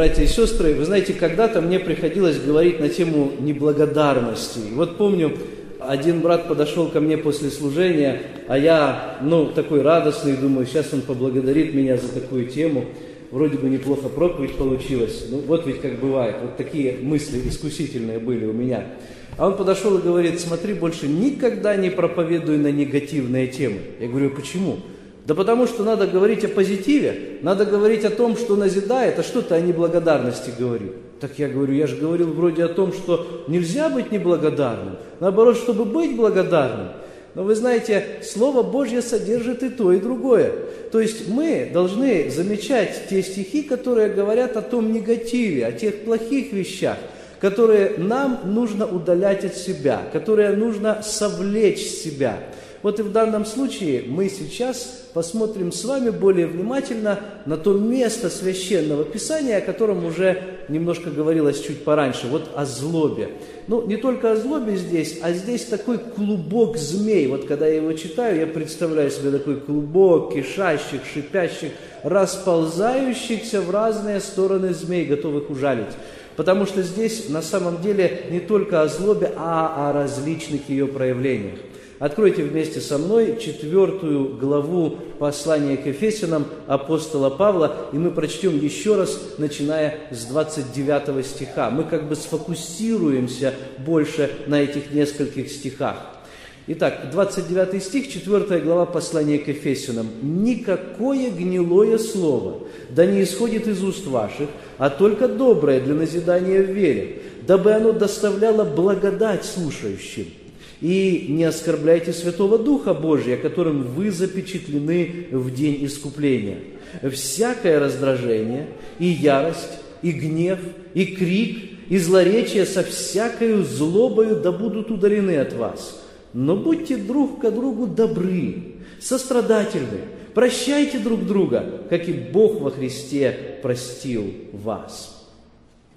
Братья и сестры, вы знаете, когда-то мне приходилось говорить на тему неблагодарности. И вот помню, один брат подошел ко мне после служения, а я, ну, такой радостный, думаю, сейчас он поблагодарит меня за такую тему. Вроде бы неплохо проповедь получилась. Ну, вот ведь как бывает. Вот такие мысли искусительные были у меня. А он подошел и говорит, смотри, больше никогда не проповедуй на негативные темы. Я говорю, почему? Да потому что надо говорить о позитиве, надо говорить о том, что назидает, а что ты о неблагодарности говорил. Так я говорю, я же говорил вроде о том, что нельзя быть неблагодарным, наоборот, чтобы быть благодарным. Но вы знаете, Слово Божье содержит и то, и другое. То есть мы должны замечать те стихи, которые говорят о том негативе, о тех плохих вещах, которые нам нужно удалять от себя, которые нужно совлечь с себя – вот и в данном случае мы сейчас посмотрим с вами более внимательно на то место священного писания, о котором уже немножко говорилось чуть пораньше, вот о злобе. Ну, не только о злобе здесь, а здесь такой клубок змей. Вот когда я его читаю, я представляю себе такой клубок кишащих, шипящих, расползающихся в разные стороны змей, готовых ужалить. Потому что здесь на самом деле не только о злобе, а о различных ее проявлениях. Откройте вместе со мной четвертую главу послания к Ефесянам апостола Павла, и мы прочтем еще раз, начиная с 29 стиха. Мы как бы сфокусируемся больше на этих нескольких стихах. Итак, 29 стих, 4 глава послания к Ефесянам. «Никакое гнилое слово да не исходит из уст ваших, а только доброе для назидания в вере, дабы оно доставляло благодать слушающим. И не оскорбляйте Святого Духа Божия, которым вы запечатлены в день искупления. Всякое раздражение и ярость, и гнев, и крик, и злоречие со всякою злобою да будут удалены от вас. Но будьте друг к другу добры, сострадательны, прощайте друг друга, как и Бог во Христе простил вас.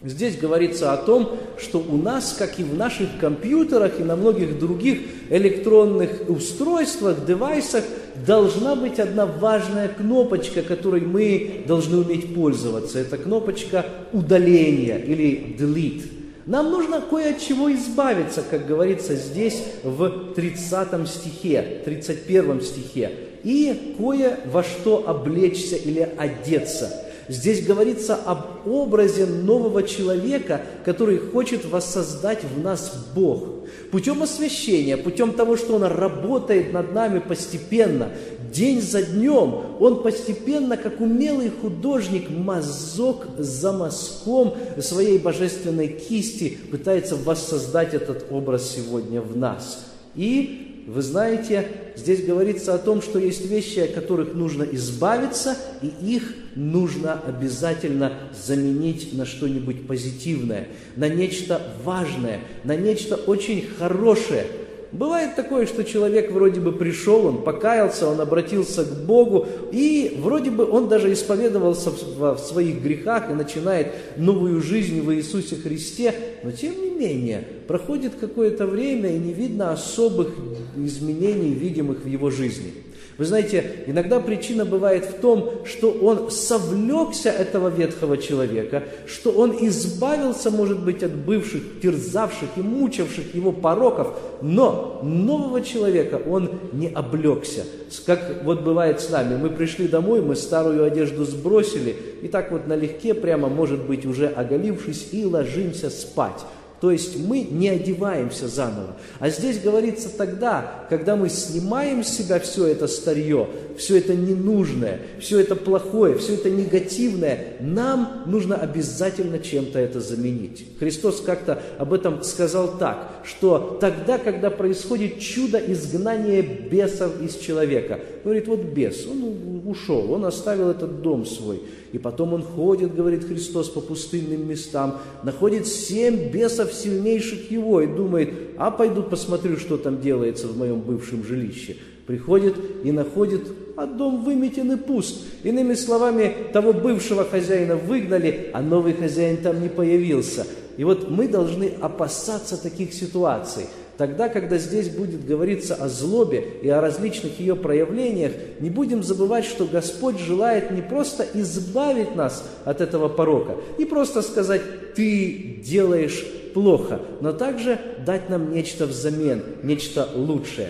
Здесь говорится о том, что у нас, как и в наших компьютерах и на многих других электронных устройствах, девайсах, должна быть одна важная кнопочка, которой мы должны уметь пользоваться. Это кнопочка удаления или delete. Нам нужно кое от чего избавиться, как говорится здесь в 30 стихе, 31 стихе, и кое во что облечься или одеться – Здесь говорится об образе нового человека, который хочет воссоздать в нас Бог. Путем освящения, путем того, что Он работает над нами постепенно, день за днем, Он постепенно, как умелый художник, мазок за мазком своей божественной кисти пытается воссоздать этот образ сегодня в нас. И вы знаете, здесь говорится о том, что есть вещи, от которых нужно избавиться, и их нужно обязательно заменить на что-нибудь позитивное, на нечто важное, на нечто очень хорошее – Бывает такое, что человек вроде бы пришел, он покаялся, он обратился к Богу, и вроде бы он даже исповедовался в своих грехах и начинает новую жизнь в Иисусе Христе, но тем не менее проходит какое-то время и не видно особых изменений, видимых в его жизни. Вы знаете, иногда причина бывает в том, что он совлекся этого ветхого человека, что он избавился, может быть, от бывших, терзавших и мучивших его пороков, но нового человека он не облегся. Как вот бывает с нами, мы пришли домой, мы старую одежду сбросили, и так вот налегке, прямо, может быть, уже оголившись, и ложимся спать. То есть мы не одеваемся заново. А здесь говорится тогда, когда мы снимаем с себя все это старье, все это ненужное, все это плохое, все это негативное, нам нужно обязательно чем-то это заменить. Христос как-то об этом сказал так, что тогда, когда происходит чудо изгнания бесов из человека, говорит, вот бес, он ушел, он оставил этот дом свой, и потом он ходит, говорит Христос, по пустынным местам, находит семь бесов сильнейших его и думает, а пойду посмотрю, что там делается в моем бывшем жилище. Приходит и находит, а дом выметен и пуст. Иными словами, того бывшего хозяина выгнали, а новый хозяин там не появился. И вот мы должны опасаться таких ситуаций. Тогда, когда здесь будет говориться о злобе и о различных ее проявлениях, не будем забывать, что Господь желает не просто избавить нас от этого порока, не просто сказать «ты делаешь плохо, но также дать нам нечто взамен, нечто лучшее.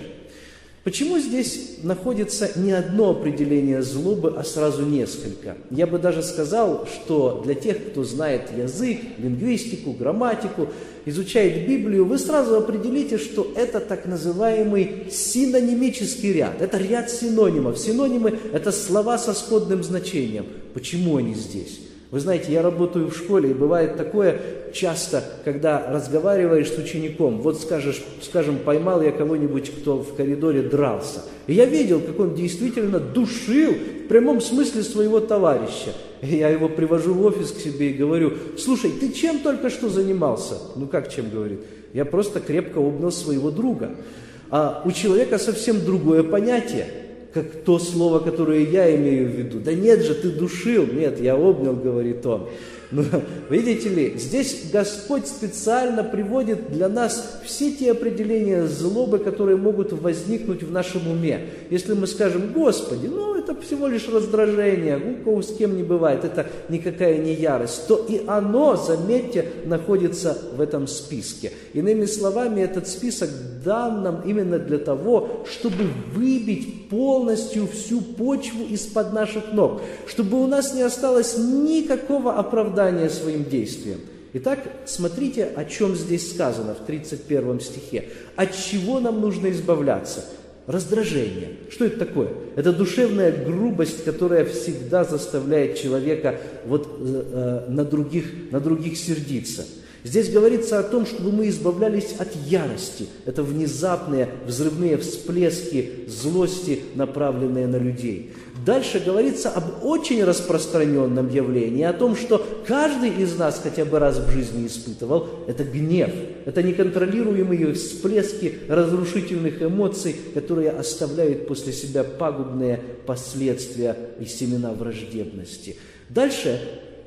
Почему здесь находится не одно определение злобы, а сразу несколько? Я бы даже сказал, что для тех, кто знает язык, лингвистику, грамматику, изучает Библию, вы сразу определите, что это так называемый синонимический ряд. Это ряд синонимов. Синонимы – это слова со сходным значением. Почему они здесь? Вы знаете, я работаю в школе, и бывает такое часто, когда разговариваешь с учеником, вот скажешь, скажем, поймал я кого-нибудь, кто в коридоре дрался. И я видел, как он действительно душил в прямом смысле своего товарища. И я его привожу в офис к себе и говорю, слушай, ты чем только что занимался? Ну как чем, говорит? Я просто крепко обнял своего друга. А у человека совсем другое понятие как то слово, которое я имею в виду. Да нет же, ты душил. Нет, я обнял, говорит он. Но, видите ли, здесь Господь специально приводит для нас все те определения злобы, которые могут возникнуть в нашем уме. Если мы скажем, Господи, ну это всего лишь раздражение, у кого с кем не бывает, это никакая не ярость, то и оно, заметьте, находится в этом списке. Иными словами, этот список дан нам именно для того, чтобы выбить полностью всю почву из-под наших ног, чтобы у нас не осталось никакого оправдания своим действиям. Итак, смотрите, о чем здесь сказано в 31 стихе. От чего нам нужно избавляться? Раздражение. Что это такое? Это душевная грубость, которая всегда заставляет человека вот, э, э на, других, на других сердиться. Здесь говорится о том, чтобы мы избавлялись от ярости. Это внезапные взрывные всплески злости, направленные на людей. Дальше говорится об очень распространенном явлении, о том, что каждый из нас хотя бы раз в жизни испытывал, это гнев, это неконтролируемые всплески разрушительных эмоций, которые оставляют после себя пагубные последствия и семена враждебности. Дальше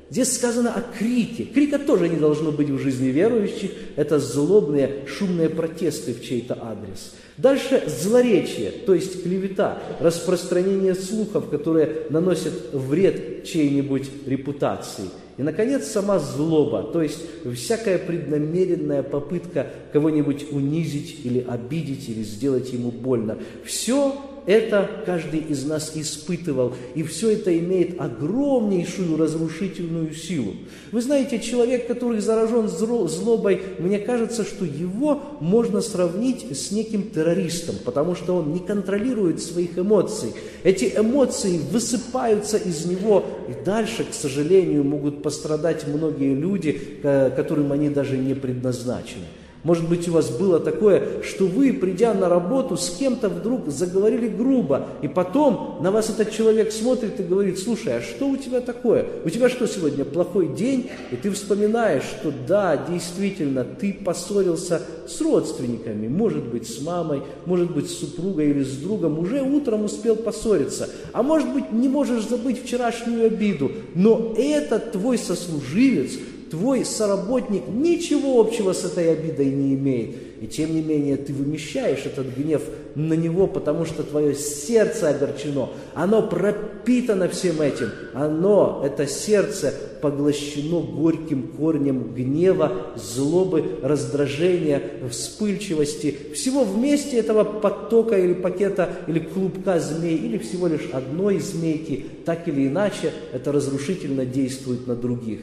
Здесь сказано о крике. Крика тоже не должно быть в жизни верующих. Это злобные, шумные протесты в чей-то адрес. Дальше злоречие, то есть клевета, распространение слухов, которые наносят вред чьей-нибудь репутации. И, наконец, сама злоба, то есть всякая преднамеренная попытка кого-нибудь унизить или обидеть, или сделать ему больно. Все это каждый из нас испытывал, и все это имеет огромнейшую разрушительную силу. Вы знаете, человек, который заражен злобой, мне кажется, что его можно сравнить с неким террористом, потому что он не контролирует своих эмоций. Эти эмоции высыпаются из него, и дальше, к сожалению, могут пострадать многие люди, которым они даже не предназначены. Может быть, у вас было такое, что вы, придя на работу, с кем-то вдруг заговорили грубо, и потом на вас этот человек смотрит и говорит, слушай, а что у тебя такое? У тебя что сегодня, плохой день? И ты вспоминаешь, что да, действительно, ты поссорился с родственниками, может быть, с мамой, может быть, с супругой или с другом, уже утром успел поссориться, а может быть, не можешь забыть вчерашнюю обиду, но этот твой сослуживец, твой соработник ничего общего с этой обидой не имеет. И тем не менее ты вымещаешь этот гнев на него, потому что твое сердце огорчено. Оно пропитано всем этим. Оно, это сердце, поглощено горьким корнем гнева, злобы, раздражения, вспыльчивости. Всего вместе этого потока или пакета, или клубка змей, или всего лишь одной змейки, так или иначе, это разрушительно действует на других.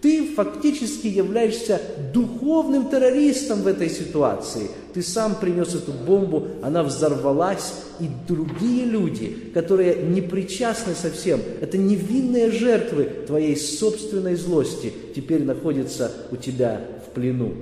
Ты фактически являешься духовным террористом в этой ситуации. Ты сам принес эту бомбу, она взорвалась, и другие люди, которые не причастны совсем, это невинные жертвы твоей собственной злости, теперь находятся у тебя в плену.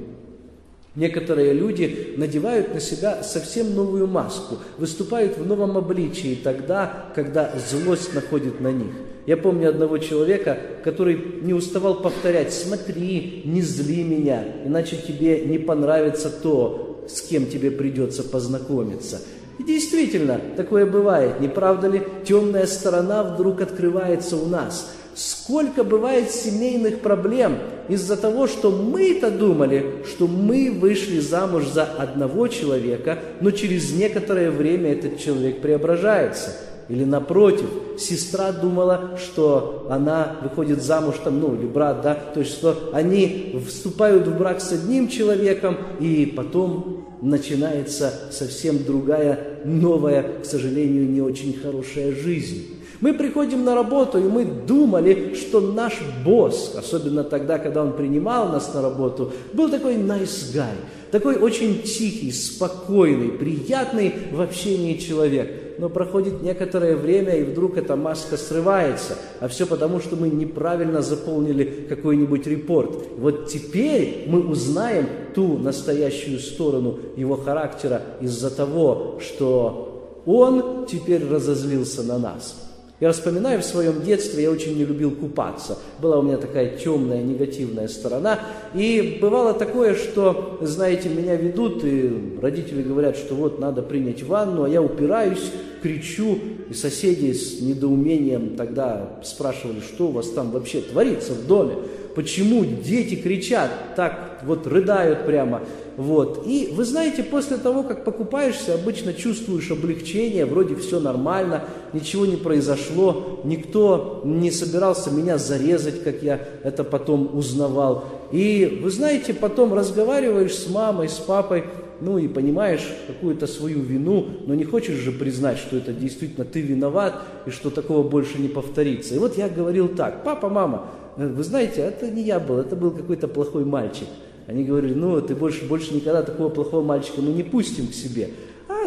Некоторые люди надевают на себя совсем новую маску, выступают в новом обличии тогда, когда злость находит на них. Я помню одного человека, который не уставал повторять, смотри, не зли меня, иначе тебе не понравится то, с кем тебе придется познакомиться. И действительно, такое бывает, не правда ли? Темная сторона вдруг открывается у нас. Сколько бывает семейных проблем из-за того, что мы-то думали, что мы вышли замуж за одного человека, но через некоторое время этот человек преображается. Или напротив, сестра думала, что она выходит замуж там, ну, или брат, да, то есть, что они вступают в брак с одним человеком, и потом начинается совсем другая, новая, к сожалению, не очень хорошая жизнь. Мы приходим на работу, и мы думали, что наш босс, особенно тогда, когда он принимал нас на работу, был такой nice guy, такой очень тихий, спокойный, приятный в общении человек. Но проходит некоторое время, и вдруг эта маска срывается. А все потому, что мы неправильно заполнили какой-нибудь репорт. Вот теперь мы узнаем ту настоящую сторону его характера из-за того, что он теперь разозлился на нас. Я вспоминаю в своем детстве, я очень не любил купаться. Была у меня такая темная, негативная сторона. И бывало такое, что, знаете, меня ведут, и родители говорят, что вот надо принять ванну, а я упираюсь, кричу, и соседи с недоумением тогда спрашивали, что у вас там вообще творится в доме, почему дети кричат, так вот рыдают прямо. Вот. И вы знаете, после того, как покупаешься, обычно чувствуешь облегчение, вроде все нормально, ничего не произошло, никто не собирался меня зарезать, как я это потом узнавал. И вы знаете, потом разговариваешь с мамой, с папой, ну и понимаешь какую-то свою вину, но не хочешь же признать, что это действительно ты виноват и что такого больше не повторится. И вот я говорил так, папа, мама, вы знаете, это не я был, это был какой-то плохой мальчик. Они говорили, ну, ты больше, больше никогда такого плохого мальчика мы не пустим к себе.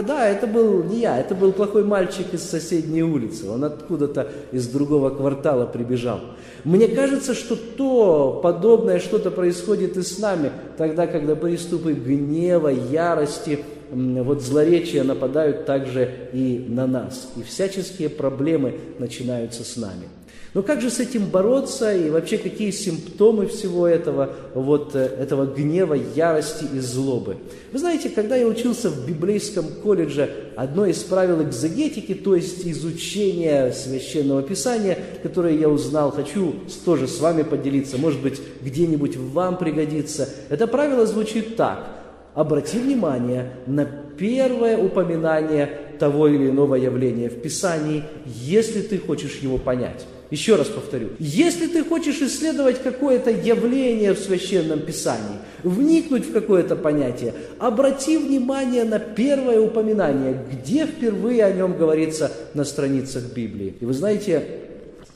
Да, это был не я, это был плохой мальчик из соседней улицы. Он откуда-то из другого квартала прибежал. Мне кажется, что то подобное что-то происходит и с нами, тогда, когда приступы гнева, ярости, вот злоречия нападают также и на нас. И всяческие проблемы начинаются с нами. Но как же с этим бороться и вообще какие симптомы всего этого, вот э, этого гнева, ярости и злобы? Вы знаете, когда я учился в библейском колледже, одно из правил экзегетики, то есть изучения священного писания, которое я узнал, хочу тоже с вами поделиться, может быть, где-нибудь вам пригодится. Это правило звучит так. Обрати внимание на первое упоминание того или иного явления в Писании, если ты хочешь его понять. Еще раз повторю, если ты хочешь исследовать какое-то явление в Священном Писании, вникнуть в какое-то понятие, обрати внимание на первое упоминание, где впервые о нем говорится на страницах Библии. И вы знаете,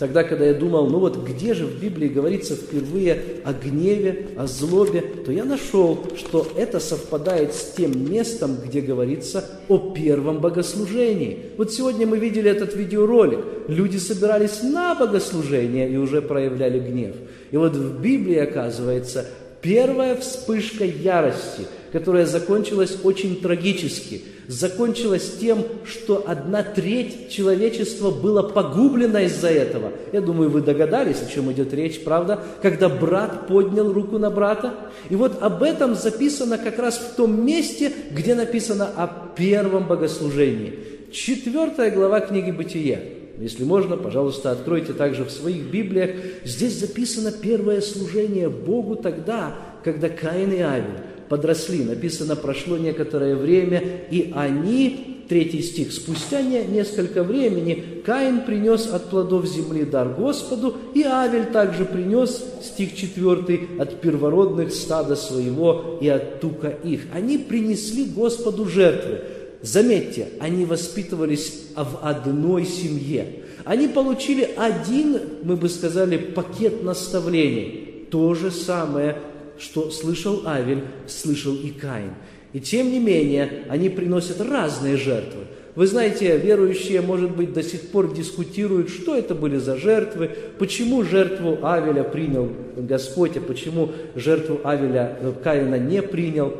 Тогда, когда я думал, ну вот где же в Библии говорится впервые о гневе, о злобе, то я нашел, что это совпадает с тем местом, где говорится о первом богослужении. Вот сегодня мы видели этот видеоролик. Люди собирались на богослужение и уже проявляли гнев. И вот в Библии, оказывается, первая вспышка ярости, которая закончилась очень трагически – закончилось тем, что одна треть человечества было погублена из-за этого. Я думаю, вы догадались, о чем идет речь, правда? Когда брат поднял руку на брата. И вот об этом записано как раз в том месте, где написано о первом богослужении. Четвертая глава книги «Бытие». Если можно, пожалуйста, откройте также в своих Библиях. Здесь записано первое служение Богу тогда, когда Каин и Авель подросли. Написано, прошло некоторое время, и они, третий стих, спустя не, несколько времени Каин принес от плодов земли дар Господу, и Авель также принес, стих четвертый, от первородных стада своего и от тука их. Они принесли Господу жертвы. Заметьте, они воспитывались в одной семье. Они получили один, мы бы сказали, пакет наставлений. То же самое что слышал Авель, слышал и Каин. И тем не менее, они приносят разные жертвы. Вы знаете, верующие, может быть, до сих пор дискутируют, что это были за жертвы, почему жертву Авеля принял Господь, а почему жертву Авеля э, Каина не принял.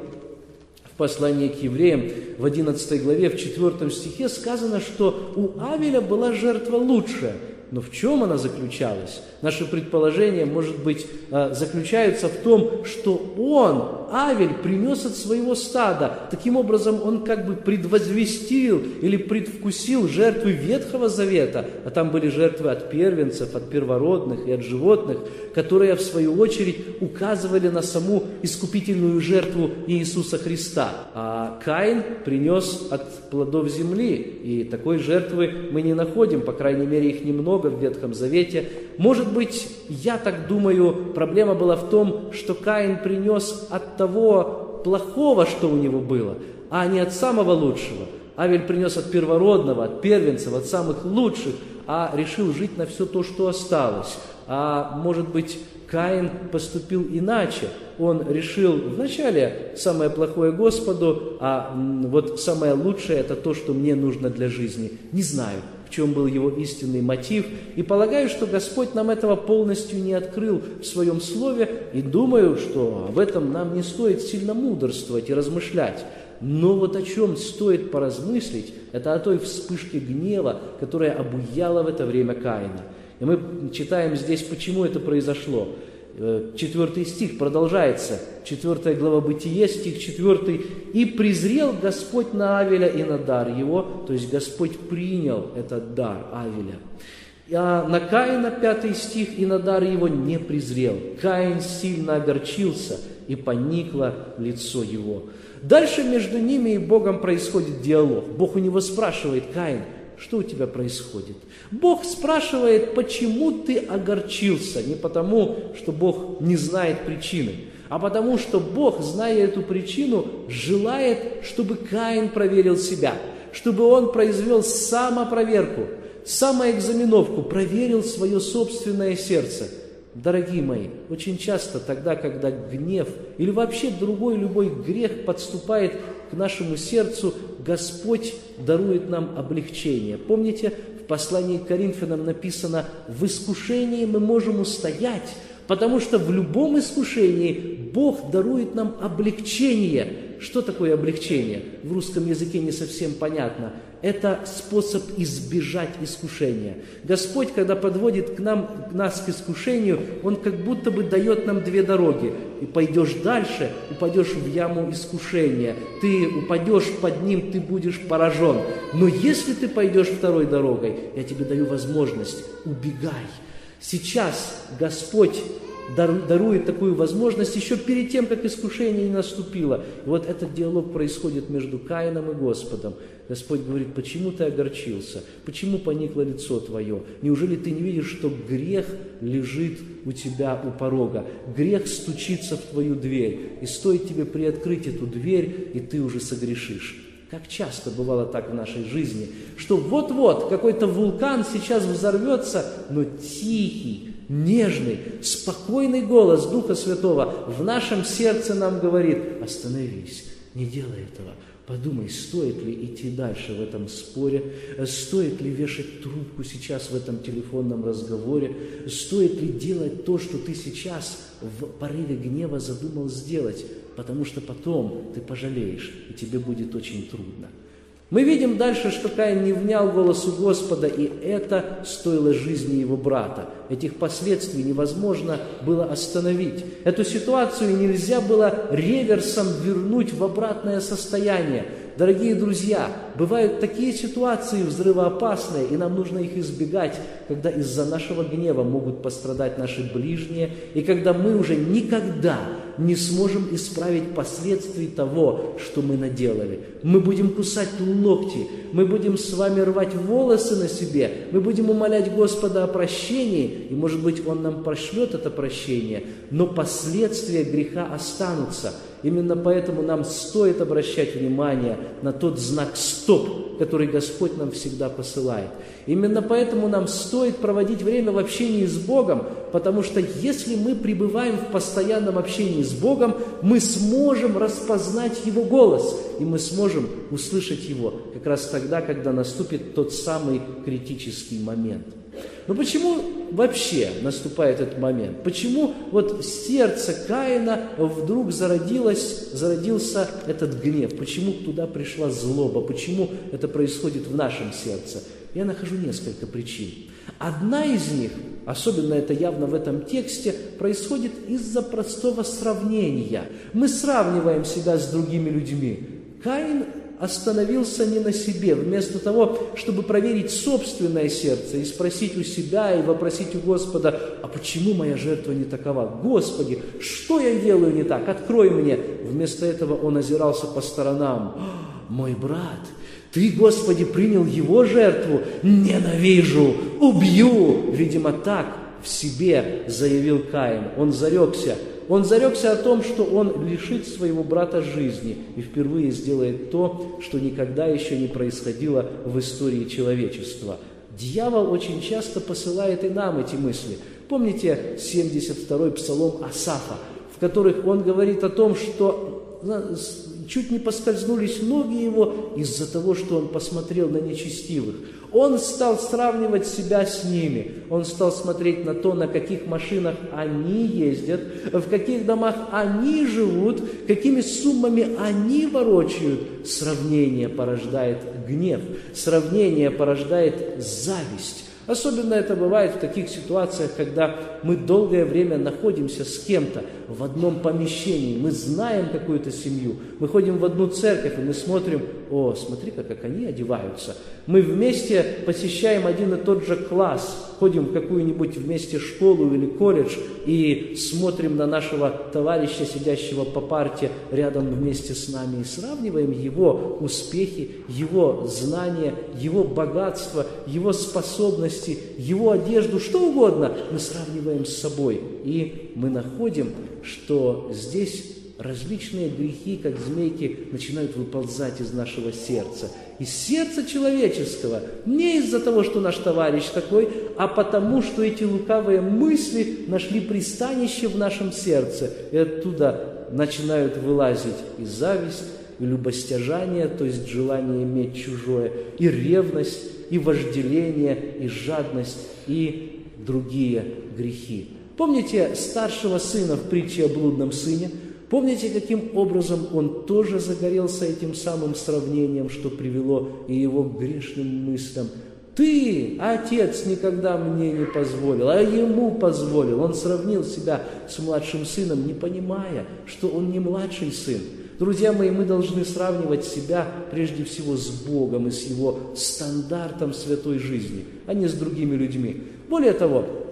В послании к евреям в 11 главе, в 4 стихе сказано, что у Авеля была жертва лучшая – но в чем она заключалась? Наши предположения, может быть, э, заключаются в том, что он, Авель принес от своего стада. Таким образом, он как бы предвозвестил или предвкусил жертвы Ветхого Завета, а там были жертвы от первенцев, от первородных и от животных, которые, в свою очередь, указывали на саму искупительную жертву Иисуса Христа. А Каин принес от плодов земли, и такой жертвы мы не находим, по крайней мере, их немного в Ветхом Завете. Может быть, я так думаю, проблема была в том, что Каин принес от того плохого, что у него было, а не от самого лучшего. Авель принес от первородного, от первенцев, от самых лучших, а решил жить на все то, что осталось. А может быть, Каин поступил иначе. Он решил вначале самое плохое Господу, а вот самое лучшее это то, что мне нужно для жизни. Не знаю, в чем был его истинный мотив. И полагаю, что Господь нам этого полностью не открыл в своем слове. И думаю, что об этом нам не стоит сильно мудрствовать и размышлять. Но вот о чем стоит поразмыслить, это о той вспышке гнева, которая обуяла в это время Каина. И мы читаем здесь, почему это произошло. Э, четвертый стих продолжается, четвертая глава Бытие, стих четвертый. «И презрел Господь на Авеля и на дар его», то есть Господь принял этот дар Авеля. А на Каина, пятый стих, и на дар его не презрел. Каин сильно огорчился, и поникло лицо его. Дальше между ними и Богом происходит диалог. Бог у него спрашивает, Каин, что у тебя происходит? Бог спрашивает, почему ты огорчился? Не потому, что Бог не знает причины, а потому, что Бог, зная эту причину, желает, чтобы Каин проверил себя, чтобы он произвел самопроверку, самоэкзаменовку, проверил свое собственное сердце. Дорогие мои, очень часто тогда, когда гнев или вообще другой любой грех подступает к нашему сердцу, Господь дарует нам облегчение. Помните, в послании к Коринфянам написано, в искушении мы можем устоять, потому что в любом искушении Бог дарует нам облегчение. Что такое облегчение? В русском языке не совсем понятно. Это способ избежать искушения. Господь, когда подводит к нам, нас к искушению, Он как будто бы дает нам две дороги. И пойдешь дальше, упадешь в яму искушения. Ты упадешь под ним, ты будешь поражен. Но если ты пойдешь второй дорогой, я тебе даю возможность, убегай. Сейчас Господь дарует такую возможность еще перед тем, как искушение не наступило. И вот этот диалог происходит между Каином и Господом. Господь говорит, почему ты огорчился? Почему поникло лицо твое? Неужели ты не видишь, что грех лежит у тебя у порога? Грех стучится в твою дверь, и стоит тебе приоткрыть эту дверь, и ты уже согрешишь. Как часто бывало так в нашей жизни, что вот-вот какой-то вулкан сейчас взорвется, но тихий, нежный, спокойный голос Духа Святого в нашем сердце нам говорит, остановись, не делай этого, Подумай, стоит ли идти дальше в этом споре, стоит ли вешать трубку сейчас в этом телефонном разговоре, стоит ли делать то, что ты сейчас в порыве гнева задумал сделать, потому что потом ты пожалеешь, и тебе будет очень трудно. Мы видим дальше, что Каин не внял голосу Господа, и это стоило жизни его брата. Этих последствий невозможно было остановить. Эту ситуацию нельзя было реверсом вернуть в обратное состояние. Дорогие друзья, бывают такие ситуации взрывоопасные, и нам нужно их избегать, когда из-за нашего гнева могут пострадать наши ближние, и когда мы уже никогда не сможем исправить последствий того, что мы наделали. Мы будем кусать локти, мы будем с вами рвать волосы на себе, мы будем умолять Господа о прощении, и, может быть, Он нам прошлет это прощение, но последствия греха останутся – Именно поэтому нам стоит обращать внимание на тот знак «стоп», который Господь нам всегда посылает. Именно поэтому нам стоит проводить время в общении с Богом, потому что если мы пребываем в постоянном общении с Богом, мы сможем распознать Его голос, и мы сможем услышать Его как раз тогда, когда наступит тот самый критический момент – но почему вообще наступает этот момент? Почему вот сердце Каина вдруг зародилось, зародился этот гнев? Почему туда пришла злоба? Почему это происходит в нашем сердце? Я нахожу несколько причин. Одна из них, особенно это явно в этом тексте, происходит из-за простого сравнения. Мы сравниваем себя с другими людьми. Каин остановился не на себе. Вместо того, чтобы проверить собственное сердце и спросить у себя и вопросить у Господа, а почему моя жертва не такова? Господи, что я делаю не так? Открой мне. Вместо этого он озирался по сторонам. Мой брат, ты, Господи, принял его жертву? Ненавижу, убью. Видимо, так в себе заявил Каин. Он зарекся – он зарекся о том, что он лишит своего брата жизни и впервые сделает то, что никогда еще не происходило в истории человечества. Дьявол очень часто посылает и нам эти мысли. Помните 72-й псалом Асафа, в которых он говорит о том, что чуть не поскользнулись ноги его из-за того, что он посмотрел на нечестивых. Он стал сравнивать себя с ними. Он стал смотреть на то, на каких машинах они ездят, в каких домах они живут, какими суммами они ворочают. Сравнение порождает гнев, сравнение порождает зависть. Особенно это бывает в таких ситуациях, когда мы долгое время находимся с кем-то в одном помещении, мы знаем какую-то семью, мы ходим в одну церковь, и мы смотрим, о, смотри-ка, как они одеваются. Мы вместе посещаем один и тот же класс, ходим в какую-нибудь вместе школу или колледж и смотрим на нашего товарища, сидящего по парте рядом вместе с нами, и сравниваем его успехи, его знания, его богатство, его способности, его одежду, что угодно, мы сравниваем с собой. И мы находим, что здесь различные грехи, как змейки, начинают выползать из нашего сердца. Из сердца человеческого. Не из-за того, что наш товарищ такой, а потому, что эти лукавые мысли нашли пристанище в нашем сердце. И оттуда начинают вылазить и зависть, и любостяжание, то есть желание иметь чужое, и ревность, и вожделение, и жадность, и другие грехи. Помните старшего сына в притче о блудном сыне? Помните, каким образом он тоже загорелся этим самым сравнением, что привело и его к грешным мыслям? Ты, отец, никогда мне не позволил, а ему позволил. Он сравнил себя с младшим сыном, не понимая, что он не младший сын. Друзья мои, мы должны сравнивать себя прежде всего с Богом и с Его стандартом святой жизни, а не с другими людьми. Более того,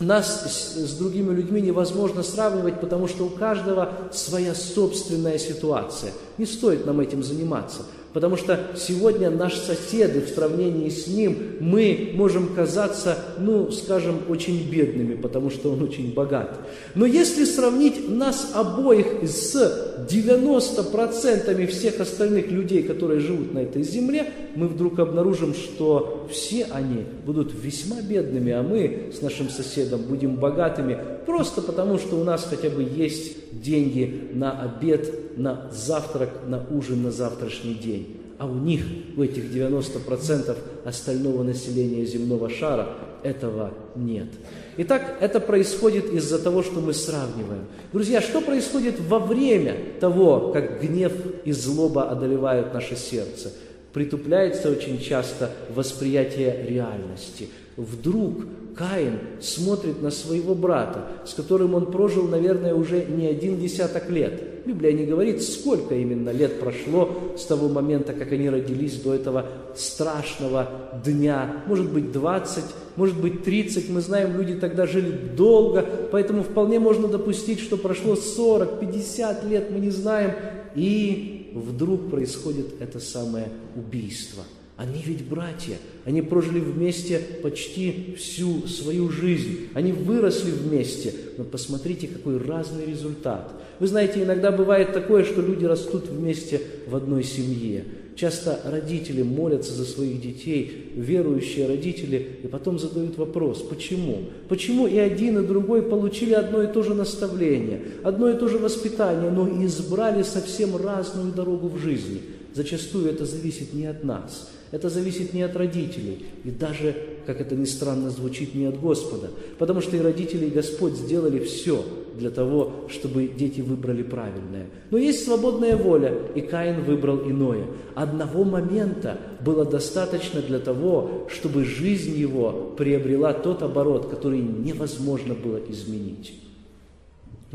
нас с другими людьми невозможно сравнивать, потому что у каждого своя собственная ситуация. Не стоит нам этим заниматься. Потому что сегодня наш сосед, в сравнении с ним мы можем казаться, ну, скажем, очень бедными, потому что он очень богат. Но если сравнить нас обоих с 90% всех остальных людей, которые живут на этой земле, мы вдруг обнаружим, что все они будут весьма бедными, а мы с нашим соседом будем богатыми, просто потому что у нас хотя бы есть деньги на обед, на завтрак, на ужин на завтрашний день. А у них, у этих 90% остального населения земного шара, этого нет. Итак, это происходит из-за того, что мы сравниваем. Друзья, что происходит во время того, как гнев и злоба одолевают наше сердце? Притупляется очень часто восприятие реальности. Вдруг Каин смотрит на своего брата, с которым он прожил, наверное, уже не один десяток лет. Библия не говорит, сколько именно лет прошло с того момента, как они родились до этого страшного дня. Может быть, 20, может быть, 30. Мы знаем, люди тогда жили долго, поэтому вполне можно допустить, что прошло 40, 50 лет, мы не знаем. И вдруг происходит это самое убийство – они ведь братья, они прожили вместе почти всю свою жизнь, они выросли вместе, но посмотрите, какой разный результат. Вы знаете, иногда бывает такое, что люди растут вместе в одной семье. Часто родители молятся за своих детей, верующие родители, и потом задают вопрос, почему? Почему и один, и другой получили одно и то же наставление, одно и то же воспитание, но избрали совсем разную дорогу в жизни? Зачастую это зависит не от нас – Это зависит не от родителей, и даже, как это ни странно звучит, не от Господа. Потому что и родители, и Господь сделали все для того, чтобы дети выбрали правильное. Но есть свободная воля, и Каин выбрал иное. Одного момента было достаточно для того, чтобы жизнь его приобрела тот оборот, который невозможно было изменить.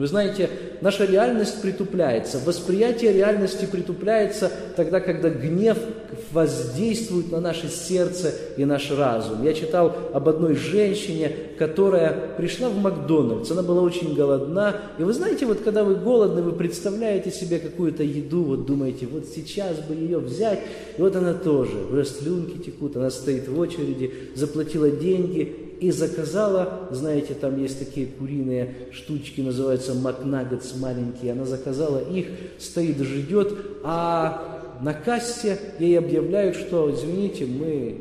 Вы знаете, наша реальность притупляется, восприятие реальности притупляется тогда, когда гнев воздействует на наше сердце и наш разум. Я читал об одной женщине, которая пришла в Макдональдс, она была очень голодна, и вы знаете, вот когда вы голодны, вы представляете себе какую-то еду, вот думаете, вот сейчас бы ее взять, и вот она тоже, уже слюнки текут, она стоит в очереди, заплатила деньги, и заказала, знаете, там есть такие куриные штучки, называются макнаггетс маленькие, она заказала их, стоит, ждет, а на кассе ей объявляют, что, извините, мы,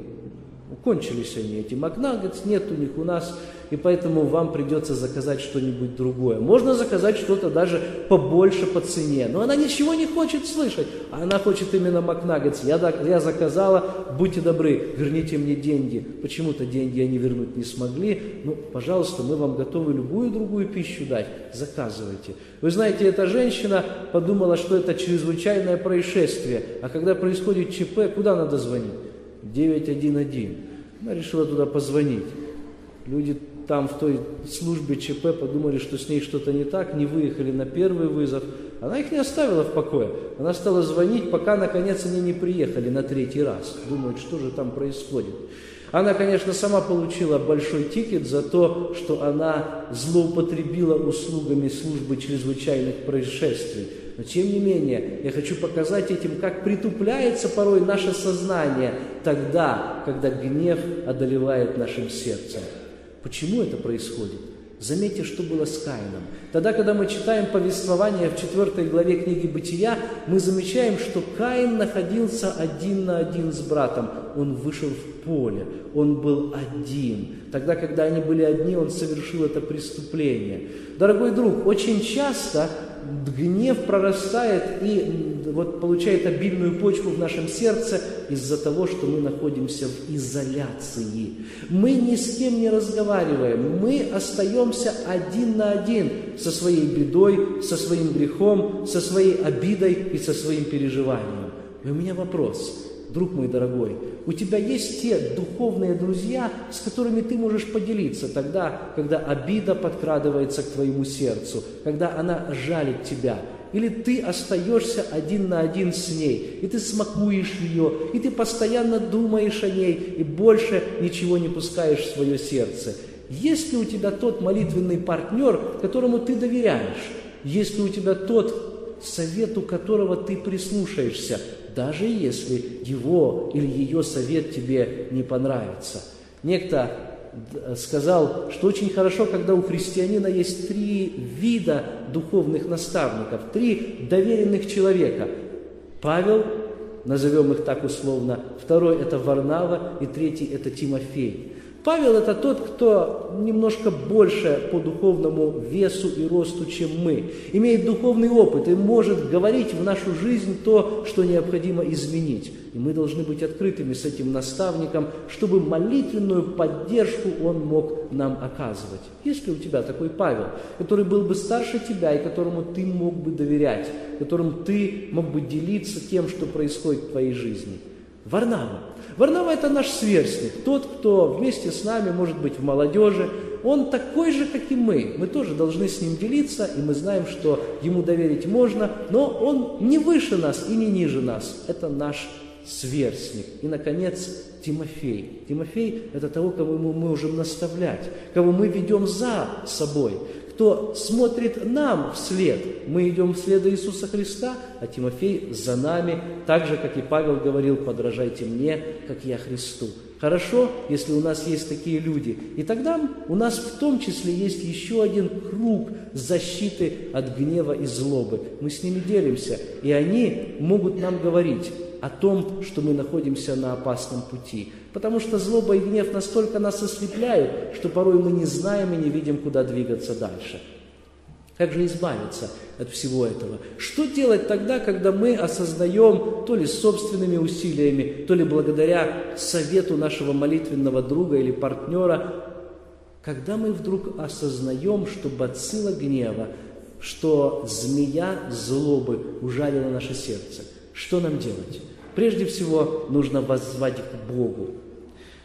кончились они, эти макнаггетс, нет у них у нас, и поэтому вам придется заказать что-нибудь другое. Можно заказать что-то даже побольше по цене, но она ничего не хочет слышать, а она хочет именно Макнаггетс. Я, я заказала, будьте добры, верните мне деньги. Почему-то деньги они вернуть не смогли. Ну, пожалуйста, мы вам готовы любую другую пищу дать, заказывайте. Вы знаете, эта женщина подумала, что это чрезвычайное происшествие, а когда происходит ЧП, куда надо звонить? 911. Она решила туда позвонить. Люди там в той службе ЧП подумали, что с ней что-то не так, не выехали на первый вызов. Она их не оставила в покое. Она стала звонить, пока наконец они не приехали на третий раз. Думают, что же там происходит. Она, конечно, сама получила большой тикет за то, что она злоупотребила услугами службы чрезвычайных происшествий. Но тем не менее, я хочу показать этим, как притупляется порой наше сознание тогда, когда гнев одолевает нашим сердцем. Почему это происходит? Заметьте, что было с Каином. Тогда, когда мы читаем повествование в 4 главе книги Бытия, мы замечаем, что Каин находился один на один с братом. Он вышел в поле, он был один. Тогда, когда они были одни, он совершил это преступление. Дорогой друг, очень часто гнев прорастает и вот получает обильную почву в нашем сердце из-за того, что мы находимся в изоляции. Мы ни с кем не разговариваем, мы остаемся один на один со своей бедой, со своим грехом, со своей обидой и со своим переживанием. И у меня вопрос, друг мой дорогой, у тебя есть те духовные друзья, с которыми ты можешь поделиться тогда, когда обида подкрадывается к твоему сердцу, когда она жалит тебя, или ты остаешься один на один с ней, и ты смакуешь ее, и ты постоянно думаешь о ней, и больше ничего не пускаешь в свое сердце. Есть ли у тебя тот молитвенный партнер, которому ты доверяешь? Есть ли у тебя тот, совету которого ты прислушаешься, даже если его или ее совет тебе не понравится? Некто сказал, что очень хорошо, когда у христианина есть три вида духовных наставников, три доверенных человека. Павел, назовем их так условно, второй – это Варнава, и третий – это Тимофей. Павел – это тот, кто немножко больше по духовному весу и росту, чем мы, имеет духовный опыт и может говорить в нашу жизнь то, что необходимо изменить. И мы должны быть открытыми с этим наставником, чтобы молитвенную поддержку он мог нам оказывать. Есть ли у тебя такой Павел, который был бы старше тебя и которому ты мог бы доверять, которым ты мог бы делиться тем, что происходит в твоей жизни? Варнава. Варнава – это наш сверстник, тот, кто вместе с нами, может быть, в молодежи. Он такой же, как и мы. Мы тоже должны с ним делиться, и мы знаем, что ему доверить можно, но он не выше нас и не ниже нас. Это наш сверстник. И, наконец, Тимофей. Тимофей – это того, кого мы можем наставлять, кого мы ведем за собой, кто смотрит нам вслед. Мы идем вслед Иисуса Христа, а Тимофей за нами, так же, как и Павел говорил, подражайте мне, как я Христу. Хорошо, если у нас есть такие люди. И тогда у нас в том числе есть еще один круг защиты от гнева и злобы. Мы с ними делимся, и они могут нам говорить о том, что мы находимся на опасном пути. Потому что злоба и гнев настолько нас ослепляют, что порой мы не знаем и не видим, куда двигаться дальше. Как же избавиться от всего этого? Что делать тогда, когда мы осознаем то ли собственными усилиями, то ли благодаря совету нашего молитвенного друга или партнера, когда мы вдруг осознаем, что бацилла гнева, что змея злобы ужалила наше сердце, что нам делать? Прежде всего, нужно воззвать к Богу.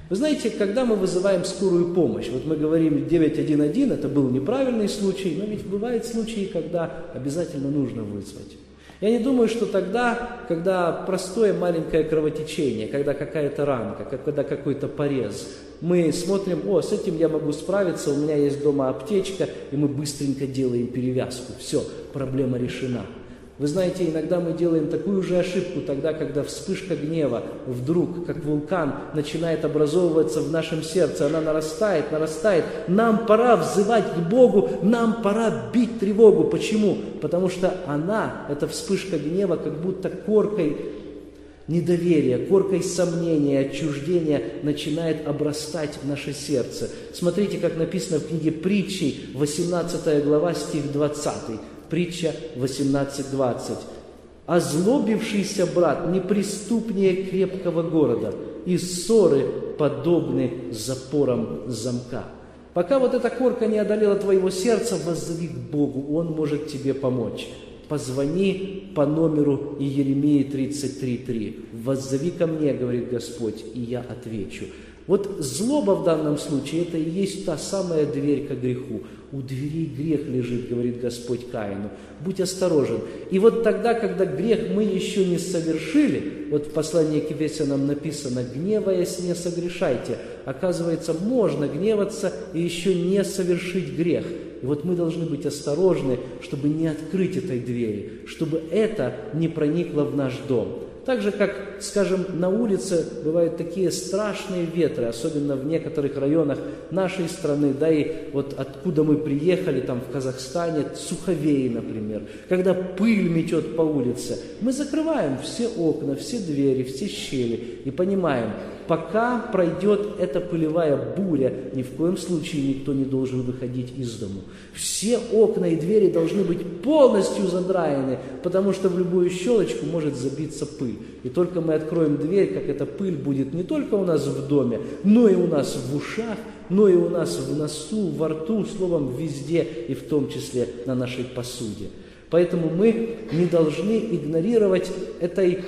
Вы знаете, когда мы вызываем скорую помощь, вот мы говорим 911, это был неправильный случай, но ведь бывают случаи, когда обязательно нужно вызвать. Я не думаю, что тогда, когда простое маленькое кровотечение, когда какая-то ранка, когда какой-то порез, мы смотрим, о, с этим я могу справиться, у меня есть дома аптечка, и мы быстренько делаем перевязку. Все, проблема решена. Вы знаете, иногда мы делаем такую же ошибку тогда, когда вспышка гнева вдруг, как вулкан, начинает образовываться в нашем сердце, она нарастает, нарастает. Нам пора взывать к Богу, нам пора бить тревогу. Почему? Потому что она, эта вспышка гнева, как будто коркой недоверия, коркой сомнения, отчуждения начинает обрастать наше сердце. Смотрите, как написано в книге притчей, 18 глава, стих 20. Притча 18.20. «Озлобившийся брат неприступнее крепкого города, и ссоры подобны запорам замка». Пока вот эта корка не одолела твоего сердца, воззови к Богу, Он может тебе помочь. Позвони по номеру Иеремии 33.3. «Воззови ко мне, — говорит Господь, — и я отвечу». Вот злоба в данном случае – это и есть та самая дверь к греху. У двери грех лежит, говорит Господь Каину. Будь осторожен. И вот тогда, когда грех мы еще не совершили, вот в послании к Ефесянам написано, гневаясь не согрешайте. Оказывается, можно гневаться и еще не совершить грех. И вот мы должны быть осторожны, чтобы не открыть этой двери, чтобы это не проникло в наш дом. Так же, как, скажем, на улице бывают такие страшные ветры, особенно в некоторых районах нашей страны, да и вот откуда мы приехали, там в Казахстане, Суховей, например, когда пыль метет по улице, мы закрываем все окна, все двери, все щели и понимаем, пока пройдет эта пылевая буря, ни в коем случае никто не должен выходить из дому. Все окна и двери должны быть полностью задраены, потому что в любую щелочку может забиться пыль. И только мы откроем дверь, как эта пыль будет не только у нас в доме, но и у нас в ушах, но и у нас в носу, во рту, словом, везде, и в том числе на нашей посуде. Поэтому мы не должны игнорировать этой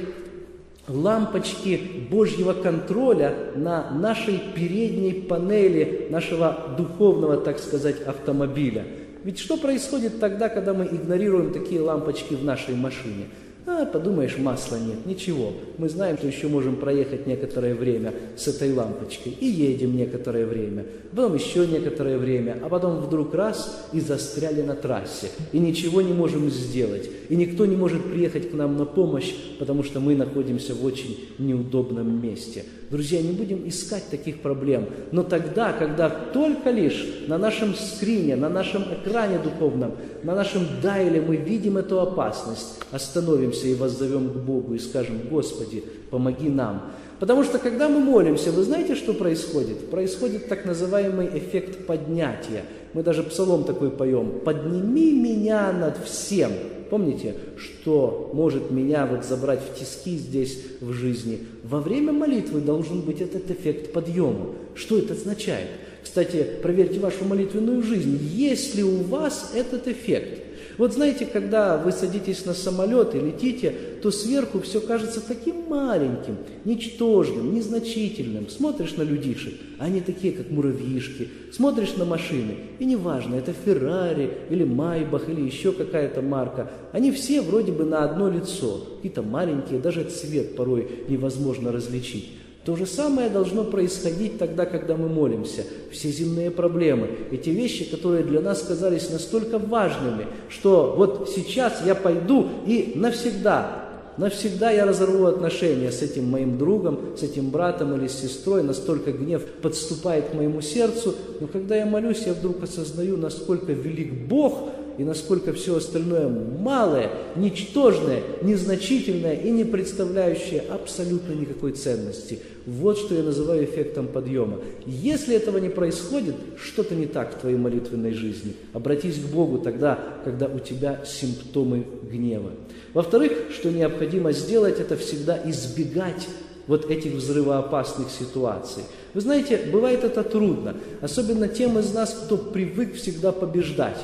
лампочки Божьего контроля на нашей передней панели нашего духовного, так сказать, автомобиля. Ведь что происходит тогда, когда мы игнорируем такие лампочки в нашей машине? А, подумаешь, масла нет, ничего. Мы знаем, что еще можем проехать некоторое время с этой лампочкой. И едем некоторое время. Потом еще некоторое время. А потом вдруг раз и застряли на трассе. И ничего не можем сделать. И никто не может приехать к нам на помощь, потому что мы находимся в очень неудобном месте. Друзья, не будем искать таких проблем. Но тогда, когда только лишь на нашем скрине, на нашем экране духовном, на нашем дайле мы видим эту опасность, остановимся и воззовем к Богу и скажем, Господи, помоги нам. Потому что когда мы молимся, вы знаете, что происходит? Происходит так называемый эффект поднятия. Мы даже псалом такой поем. «Подними меня над всем». Помните, что может меня вот забрать в тиски здесь в жизни? Во время молитвы должен быть этот эффект подъема. Что это означает? Кстати, проверьте вашу молитвенную жизнь. Есть ли у вас этот эффект? Вот знаете, когда вы садитесь на самолет и летите, то сверху все кажется таким маленьким, ничтожным, незначительным. Смотришь на людишек, они такие, как муравьишки. Смотришь на машины, и неважно, это Феррари или Майбах или еще какая-то марка. Они все вроде бы на одно лицо, какие-то маленькие, даже цвет порой невозможно различить. То же самое должно происходить тогда, когда мы молимся. Все земные проблемы, эти вещи, которые для нас казались настолько важными, что вот сейчас я пойду и навсегда навсегда я разорву отношения с этим моим другом, с этим братом или с сестрой, настолько гнев подступает к моему сердцу, но когда я молюсь, я вдруг осознаю, насколько велик Бог, и насколько все остальное малое, ничтожное, незначительное и не представляющее абсолютно никакой ценности. Вот что я называю эффектом подъема. Если этого не происходит, что-то не так в твоей молитвенной жизни. Обратись к Богу тогда, когда у тебя симптомы гнева. Во-вторых, что необходимо сделать, это всегда избегать вот этих взрывоопасных ситуаций. Вы знаете, бывает это трудно, особенно тем из нас, кто привык всегда побеждать,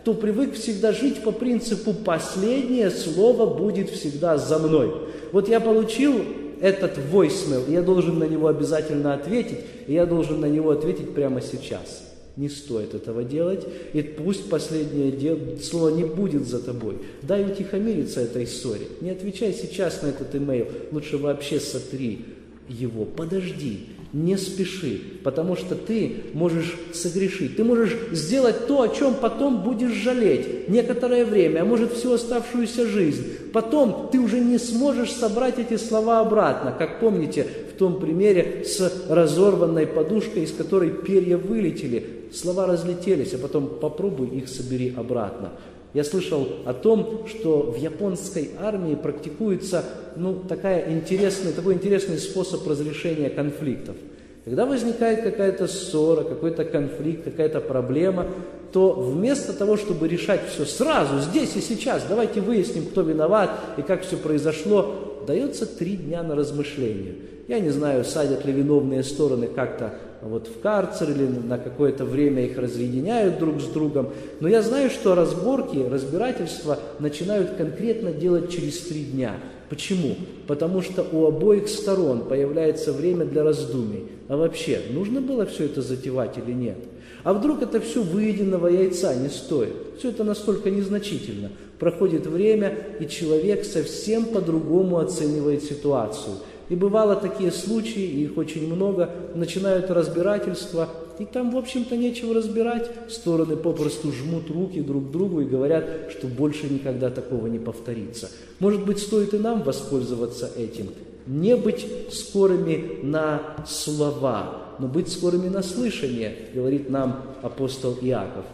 кто привык всегда жить по принципу «последнее слово будет всегда за мной». Вот я получил этот voicemail, я должен на него обязательно ответить, и я должен на него ответить прямо сейчас – не стоит этого делать, и пусть последнее слово не будет за тобой. Дай утихомириться этой ссоре. Не отвечай сейчас на этот имейл, лучше вообще сотри его. Подожди, не спеши, потому что ты можешь согрешить. Ты можешь сделать то, о чем потом будешь жалеть некоторое время, а может всю оставшуюся жизнь. Потом ты уже не сможешь собрать эти слова обратно, как помните в том примере с разорванной подушкой, из которой перья вылетели. Слова разлетелись, а потом попробуй их собери обратно. Я слышал о том, что в японской армии практикуется ну, такая интересный, такой интересный способ разрешения конфликтов. Когда возникает какая-то ссора, какой-то конфликт, какая-то проблема, то вместо того, чтобы решать все сразу, здесь и сейчас, давайте выясним, кто виноват и как все произошло, дается три дня на размышление. Я не знаю, садят ли виновные стороны как-то вот в карцер или на какое-то время их разъединяют друг с другом. Но я знаю, что разборки, разбирательства начинают конкретно делать через три дня. Почему? Потому что у обоих сторон появляется время для раздумий. А вообще, нужно было все это затевать или нет? А вдруг это все выеденного яйца не стоит? Все это настолько незначительно. Проходит время, и человек совсем по-другому оценивает ситуацию – и бывало такие случаи, их очень много, начинают разбирательства, и там, в общем-то, нечего разбирать. Стороны попросту жмут руки друг другу и говорят, что больше никогда такого не повторится. Может быть, стоит и нам воспользоваться этим. Не быть скорыми на слова, но быть скорыми на слышание, говорит нам апостол Иаков.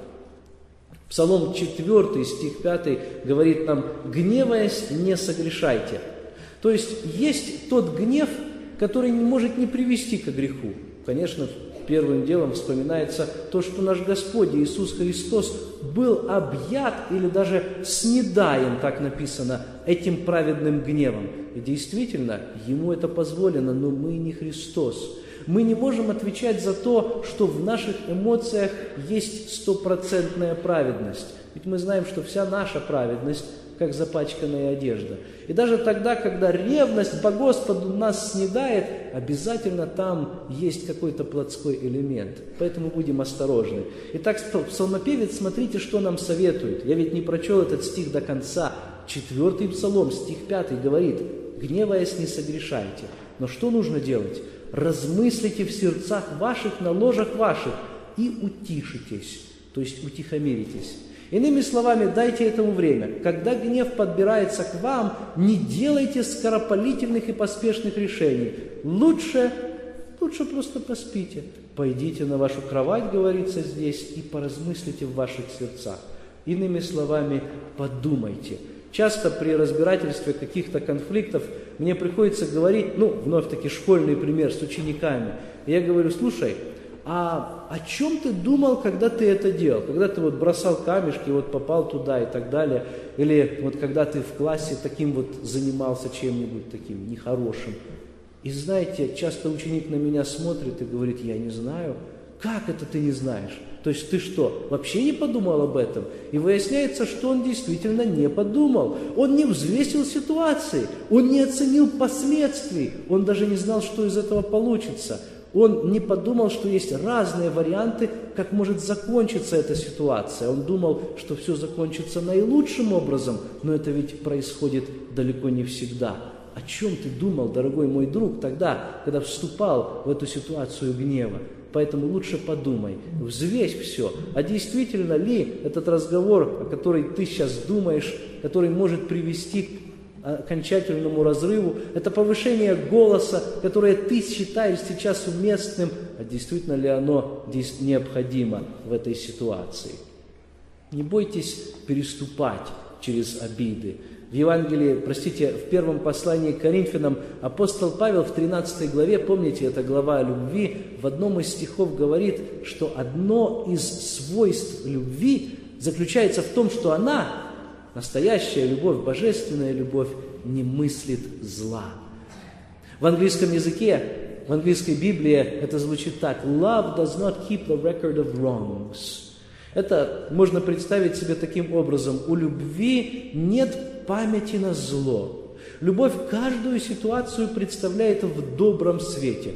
Псалом 4, стих 5 говорит нам, «Гневаясь, не согрешайте». То есть есть тот гнев, который не может не привести к греху. Конечно, первым делом вспоминается то, что наш Господь Иисус Христос был объят или даже снедаем, так написано, этим праведным гневом. И действительно, Ему это позволено, но мы не Христос. Мы не можем отвечать за то, что в наших эмоциях есть стопроцентная праведность. Ведь мы знаем, что вся наша праведность как запачканная одежда. И даже тогда, когда ревность по Господу нас снедает, обязательно там есть какой-то плотской элемент. Поэтому будем осторожны. Итак, псалмопевец, смотрите, что нам советует. Я ведь не прочел этот стих до конца. Четвертый псалом, стих пятый говорит, «Гневаясь, не согрешайте». Но что нужно делать? Размыслите в сердцах ваших, на ложах ваших, и утишитесь, то есть утихомиритесь. Иными словами, дайте этому время. Когда гнев подбирается к вам, не делайте скоропалительных и поспешных решений. Лучше, лучше просто поспите. Пойдите на вашу кровать, говорится здесь, и поразмыслите в ваших сердцах. Иными словами, подумайте. Часто при разбирательстве каких-то конфликтов мне приходится говорить, ну, вновь-таки школьный пример с учениками. Я говорю, слушай, а о чем ты думал, когда ты это делал? Когда ты вот бросал камешки, вот попал туда и так далее. Или вот когда ты в классе таким вот занимался чем-нибудь таким нехорошим. И знаете, часто ученик на меня смотрит и говорит, я не знаю. Как это ты не знаешь? То есть ты что, вообще не подумал об этом? И выясняется, что он действительно не подумал. Он не взвесил ситуации, он не оценил последствий, он даже не знал, что из этого получится. Он не подумал, что есть разные варианты, как может закончиться эта ситуация. Он думал, что все закончится наилучшим образом, но это ведь происходит далеко не всегда. О чем ты думал, дорогой мой друг, тогда, когда вступал в эту ситуацию гнева? Поэтому лучше подумай, взвесь все. А действительно ли этот разговор, о котором ты сейчас думаешь, который может привести окончательному разрыву, это повышение голоса, которое ты считаешь сейчас уместным, а действительно ли оно необходимо в этой ситуации. Не бойтесь переступать через обиды. В Евангелии, простите, в первом послании к Коринфянам апостол Павел в 13 главе, помните, это глава о любви, в одном из стихов говорит, что одно из свойств любви заключается в том, что она, настоящая любовь, божественная любовь, не мыслит зла. В английском языке, в английской Библии это звучит так. Love does not keep the record of wrongs. Это можно представить себе таким образом. У любви нет памяти на зло. Любовь каждую ситуацию представляет в добром свете.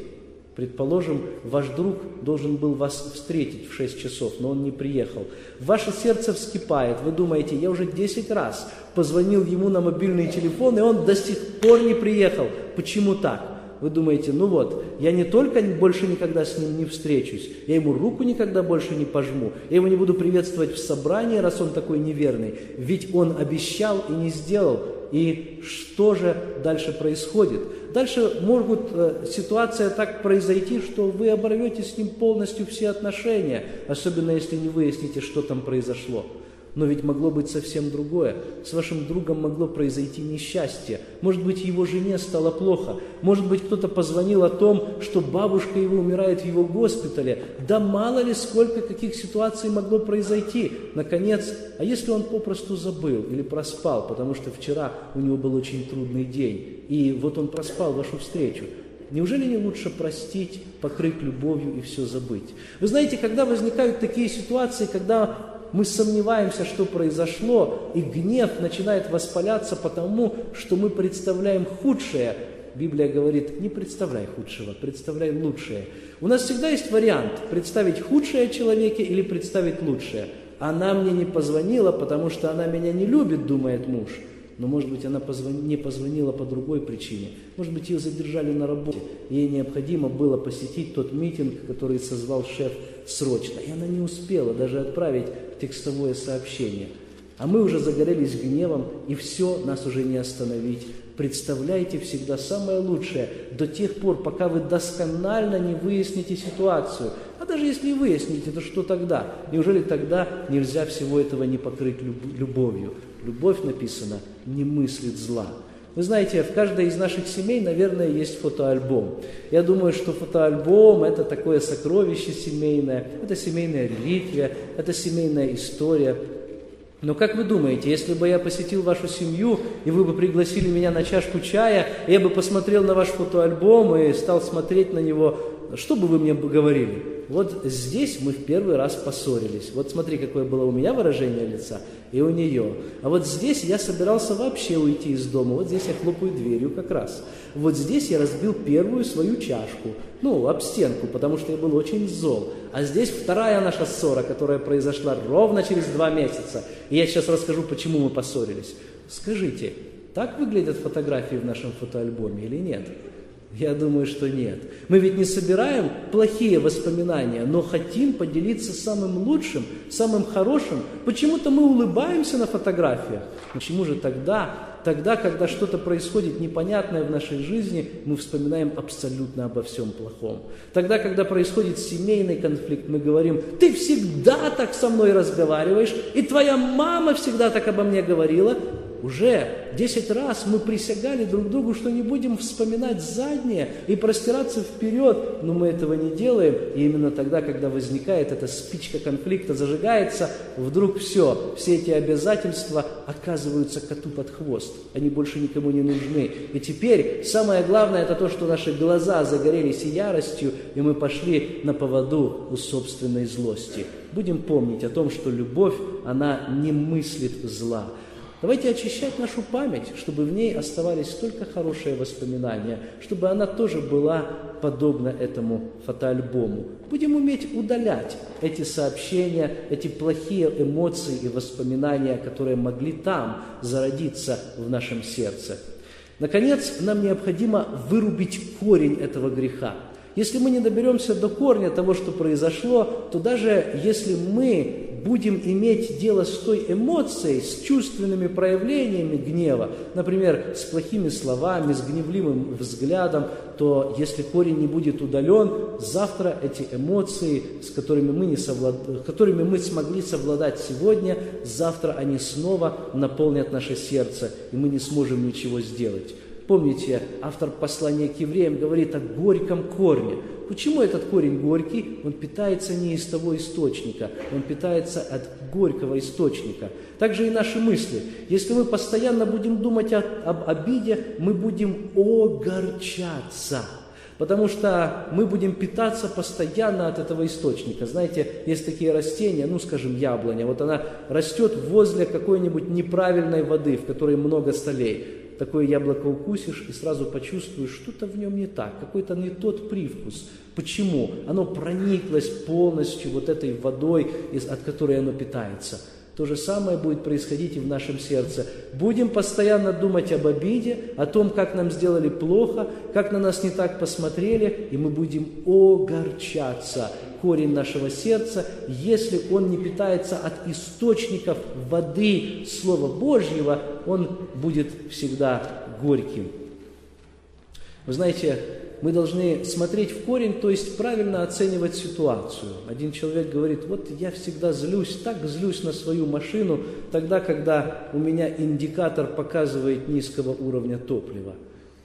Предположим, ваш друг должен был вас встретить в 6 часов, но он не приехал. Ваше сердце вскипает, вы думаете, я уже 10 раз позвонил ему на мобильный телефон, и он до сих пор не приехал. Почему так? вы думаете, ну вот, я не только больше никогда с ним не встречусь, я ему руку никогда больше не пожму, я его не буду приветствовать в собрании, раз он такой неверный, ведь он обещал и не сделал. И что же дальше происходит? Дальше может э, ситуация так произойти, что вы оборвете с ним полностью все отношения, особенно если не выясните, что там произошло. Но ведь могло быть совсем другое. С вашим другом могло произойти несчастье. Может быть, его жене стало плохо. Может быть, кто-то позвонил о том, что бабушка его умирает в его госпитале. Да мало ли, сколько каких ситуаций могло произойти. Наконец, а если он попросту забыл или проспал, потому что вчера у него был очень трудный день, и вот он проспал вашу встречу. Неужели не лучше простить, покрыть любовью и все забыть? Вы знаете, когда возникают такие ситуации, когда мы сомневаемся, что произошло, и гнев начинает воспаляться потому, что мы представляем худшее. Библия говорит, не представляй худшего, представляй лучшее. У нас всегда есть вариант представить худшее о человеке или представить лучшее. Она мне не позвонила, потому что она меня не любит, думает муж. Но, может быть, она позвон... не позвонила по другой причине. Может быть, ее задержали на работе. Ей необходимо было посетить тот митинг, который созвал шеф срочно. И она не успела даже отправить текстовое сообщение. А мы уже загорелись гневом, и все, нас уже не остановить. Представляйте всегда самое лучшее до тех пор, пока вы досконально не выясните ситуацию. А даже если выясните, то что тогда? Неужели тогда нельзя всего этого не покрыть любовью? Любовь, написано, не мыслит зла. Вы знаете, в каждой из наших семей, наверное, есть фотоальбом. Я думаю, что фотоальбом – это такое сокровище семейное, это семейная реликвия, это семейная история. Но как вы думаете, если бы я посетил вашу семью, и вы бы пригласили меня на чашку чая, я бы посмотрел на ваш фотоальбом и стал смотреть на него, что бы вы мне говорили? Вот здесь мы в первый раз поссорились. Вот смотри, какое было у меня выражение лица и у нее. А вот здесь я собирался вообще уйти из дома. Вот здесь я хлопаю дверью как раз. Вот здесь я разбил первую свою чашку. Ну, об стенку, потому что я был очень зол. А здесь вторая наша ссора, которая произошла ровно через два месяца. И я сейчас расскажу, почему мы поссорились. Скажите, так выглядят фотографии в нашем фотоальбоме или нет? Я думаю, что нет. Мы ведь не собираем плохие воспоминания, но хотим поделиться самым лучшим, самым хорошим. Почему-то мы улыбаемся на фотографиях. Почему же тогда, тогда, когда что-то происходит непонятное в нашей жизни, мы вспоминаем абсолютно обо всем плохом. Тогда, когда происходит семейный конфликт, мы говорим, ты всегда так со мной разговариваешь, и твоя мама всегда так обо мне говорила, уже десять раз мы присягали друг другу, что не будем вспоминать заднее и простираться вперед, но мы этого не делаем. И именно тогда, когда возникает эта спичка конфликта, зажигается, вдруг все, все эти обязательства оказываются коту под хвост. Они больше никому не нужны. И теперь самое главное, это то, что наши глаза загорелись яростью, и мы пошли на поводу у собственной злости. Будем помнить о том, что любовь, она не мыслит зла. Давайте очищать нашу память, чтобы в ней оставались только хорошие воспоминания, чтобы она тоже была подобна этому фотоальбому. Будем уметь удалять эти сообщения, эти плохие эмоции и воспоминания, которые могли там зародиться в нашем сердце. Наконец, нам необходимо вырубить корень этого греха. Если мы не доберемся до корня того, что произошло, то даже если мы будем иметь дело с той эмоцией, с чувственными проявлениями гнева, например, с плохими словами, с гневливым взглядом, то если корень не будет удален, завтра эти эмоции, с которыми мы, не совлад... которыми мы смогли совладать сегодня, завтра они снова наполнят наше сердце, и мы не сможем ничего сделать. Помните, автор послания к евреям говорит о горьком корне. Почему этот корень горький? Он питается не из того источника, он питается от горького источника. Также и наши мысли. Если мы постоянно будем думать о, об обиде, мы будем огорчаться. Потому что мы будем питаться постоянно от этого источника. Знаете, есть такие растения, ну, скажем, яблоня. Вот она растет возле какой-нибудь неправильной воды, в которой много солей такое яблоко укусишь и сразу почувствуешь, что-то в нем не так, какой-то не тот привкус. Почему? Оно прониклось полностью вот этой водой, от которой оно питается. То же самое будет происходить и в нашем сердце. Будем постоянно думать об обиде, о том, как нам сделали плохо, как на нас не так посмотрели, и мы будем огорчаться. Корень нашего сердца, если он не питается от источников воды Слова Божьего, он будет всегда горьким. Вы знаете, мы должны смотреть в корень, то есть правильно оценивать ситуацию. Один человек говорит, вот я всегда злюсь, так злюсь на свою машину, тогда, когда у меня индикатор показывает низкого уровня топлива.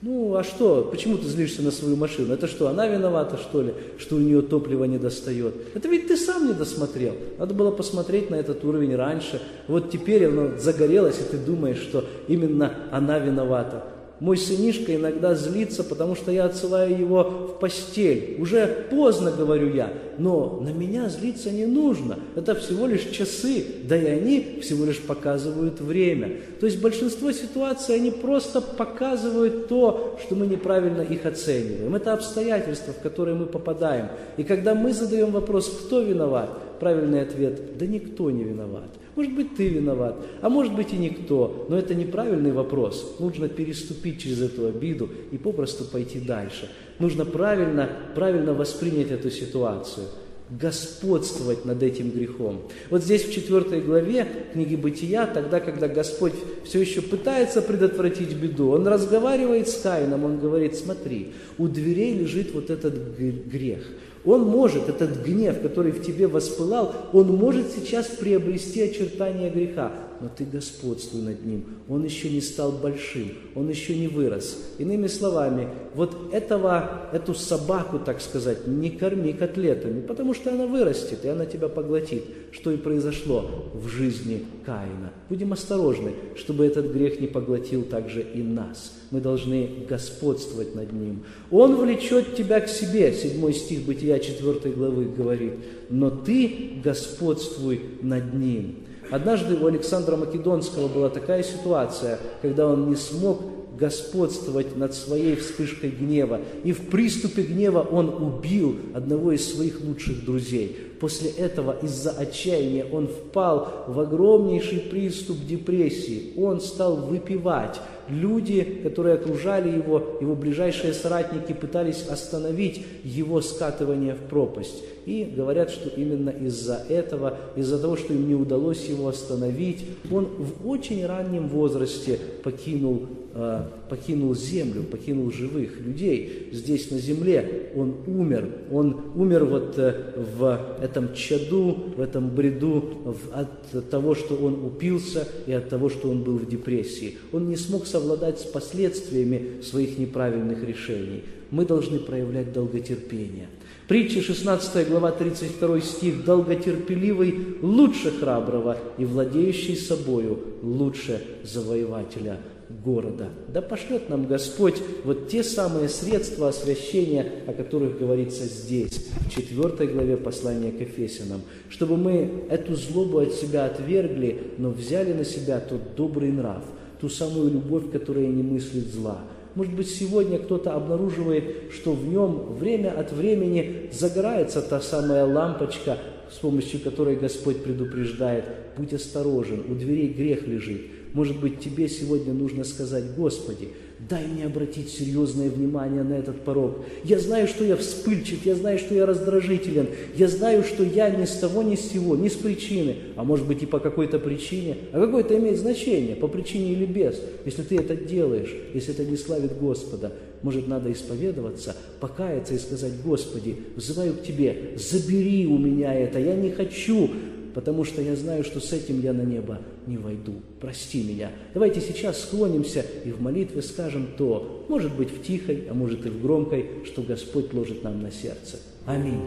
Ну, а что? Почему ты злишься на свою машину? Это что, она виновата, что ли, что у нее топлива не достает? Это ведь ты сам не досмотрел. Надо было посмотреть на этот уровень раньше. Вот теперь оно загорелось, и ты думаешь, что именно она виновата. Мой сынишка иногда злится, потому что я отсылаю его в постель. Уже поздно, говорю я, но на меня злиться не нужно. Это всего лишь часы, да и они всего лишь показывают время. То есть большинство ситуаций, они просто показывают то, что мы неправильно их оцениваем. Это обстоятельства, в которые мы попадаем. И когда мы задаем вопрос, кто виноват, правильный ответ – да никто не виноват. Может быть, ты виноват, а может быть и никто. Но это неправильный вопрос. Нужно переступить через эту обиду и попросту пойти дальше. Нужно правильно, правильно воспринять эту ситуацию господствовать над этим грехом. Вот здесь в 4 главе книги Бытия, тогда, когда Господь все еще пытается предотвратить беду, Он разговаривает с Каином, Он говорит, смотри, у дверей лежит вот этот грех. Он может, этот гнев, который в тебе воспылал, он может сейчас приобрести очертания греха, но ты господствуй над ним. Он еще не стал большим, он еще не вырос. Иными словами, вот этого, эту собаку, так сказать, не корми котлетами, потому что она вырастет, и она тебя поглотит, что и произошло в жизни Каина. Будем осторожны, чтобы этот грех не поглотил также и нас мы должны господствовать над ним. Он влечет тебя к себе, 7 стих Бытия 4 главы говорит, но ты господствуй над ним. Однажды у Александра Македонского была такая ситуация, когда он не смог господствовать над своей вспышкой гнева. И в приступе гнева он убил одного из своих лучших друзей. После этого из-за отчаяния он впал в огромнейший приступ депрессии. Он стал выпивать. Люди, которые окружали его, его ближайшие соратники, пытались остановить его скатывание в пропасть. И говорят, что именно из-за этого, из-за того, что им не удалось его остановить, он в очень раннем возрасте покинул, покинул землю, покинул живых людей здесь на земле. Он умер. Он умер вот э, в этом чаду, в этом бреду, от того, что он упился и от того, что он был в депрессии. Он не смог совладать с последствиями своих неправильных решений. Мы должны проявлять долготерпение – Притча 16 глава 32 стих. «Долготерпеливый лучше храброго, и владеющий собою лучше завоевателя города». Да пошлет нам Господь вот те самые средства освящения, о которых говорится здесь, в 4 главе послания к Ефесянам, чтобы мы эту злобу от себя отвергли, но взяли на себя тот добрый нрав, ту самую любовь, которая не мыслит зла – может быть, сегодня кто-то обнаруживает, что в нем время от времени загорается та самая лампочка, с помощью которой Господь предупреждает, будь осторожен, у дверей грех лежит. Может быть, тебе сегодня нужно сказать, Господи, дай мне обратить серьезное внимание на этот порог. Я знаю, что я вспыльчив, я знаю, что я раздражителен, я знаю, что я ни с того, ни с сего, ни с причины, а может быть и по какой-то причине, а какое-то имеет значение, по причине или без. Если ты это делаешь, если это не славит Господа, может, надо исповедоваться, покаяться и сказать, Господи, взываю к Тебе, забери у меня это, я не хочу, потому что я знаю, что с этим я на небо не войду. Прости меня. Давайте сейчас склонимся и в молитве скажем то, может быть в тихой, а может и в громкой, что Господь ложит нам на сердце. Аминь.